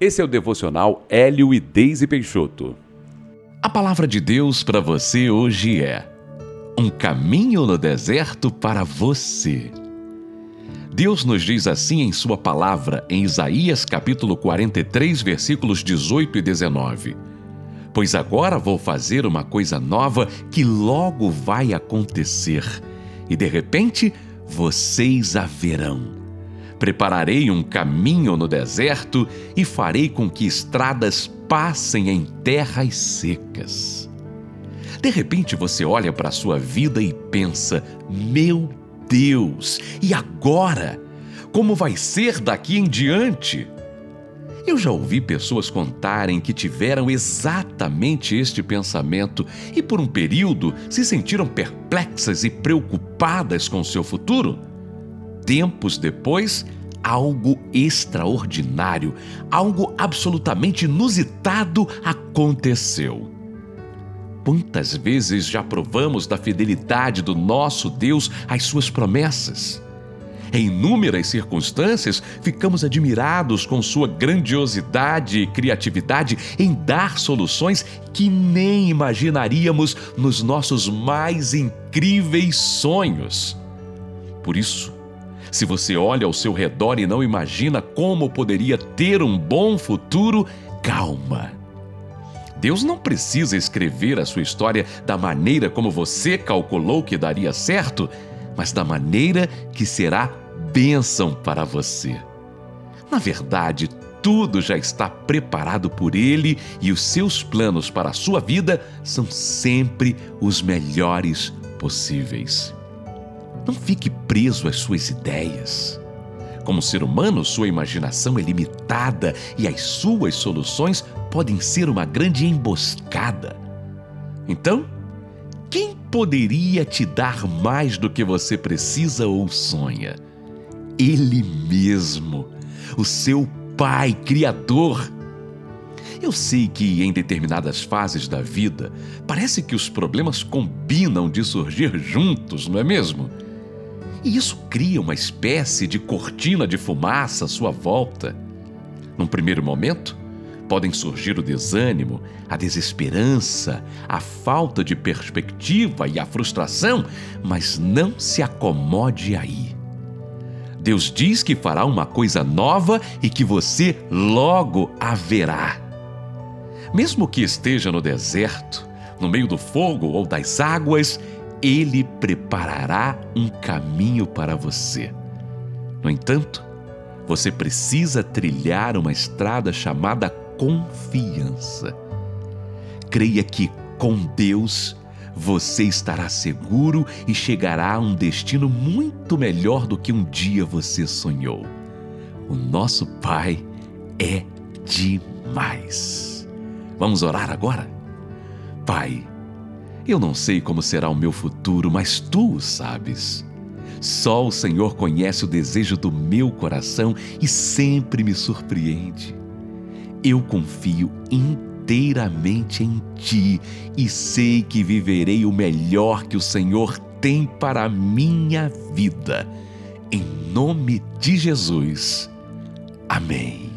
Esse é o devocional Hélio e Deise Peixoto. A palavra de Deus para você hoje é: Um caminho no deserto para você. Deus nos diz assim em Sua palavra, em Isaías capítulo 43, versículos 18 e 19: Pois agora vou fazer uma coisa nova que logo vai acontecer, e de repente vocês a verão. Prepararei um caminho no deserto e farei com que estradas passem em terras secas. De repente você olha para a sua vida e pensa: Meu Deus, e agora? Como vai ser daqui em diante? Eu já ouvi pessoas contarem que tiveram exatamente este pensamento e, por um período, se sentiram perplexas e preocupadas com seu futuro. Tempos depois, algo extraordinário, algo absolutamente inusitado aconteceu. Quantas vezes já provamos da fidelidade do nosso Deus às suas promessas? Em inúmeras circunstâncias, ficamos admirados com sua grandiosidade e criatividade em dar soluções que nem imaginaríamos nos nossos mais incríveis sonhos. Por isso, se você olha ao seu redor e não imagina como poderia ter um bom futuro, calma. Deus não precisa escrever a sua história da maneira como você calculou que daria certo, mas da maneira que será bênção para você. Na verdade, tudo já está preparado por Ele e os seus planos para a sua vida são sempre os melhores possíveis. Não fique preso às suas ideias. Como ser humano, sua imaginação é limitada e as suas soluções podem ser uma grande emboscada. Então, quem poderia te dar mais do que você precisa ou sonha? Ele mesmo, o seu Pai Criador. Eu sei que em determinadas fases da vida, parece que os problemas combinam de surgir juntos, não é mesmo? E isso cria uma espécie de cortina de fumaça à sua volta. Num primeiro momento, podem surgir o desânimo, a desesperança, a falta de perspectiva e a frustração, mas não se acomode aí. Deus diz que fará uma coisa nova e que você logo a verá. Mesmo que esteja no deserto, no meio do fogo ou das águas, ele preparará um caminho para você. No entanto, você precisa trilhar uma estrada chamada confiança. Creia que com Deus você estará seguro e chegará a um destino muito melhor do que um dia você sonhou. O nosso Pai é demais. Vamos orar agora? Pai, eu não sei como será o meu futuro, mas tu o sabes. Só o Senhor conhece o desejo do meu coração e sempre me surpreende. Eu confio inteiramente em ti e sei que viverei o melhor que o Senhor tem para a minha vida. Em nome de Jesus. Amém.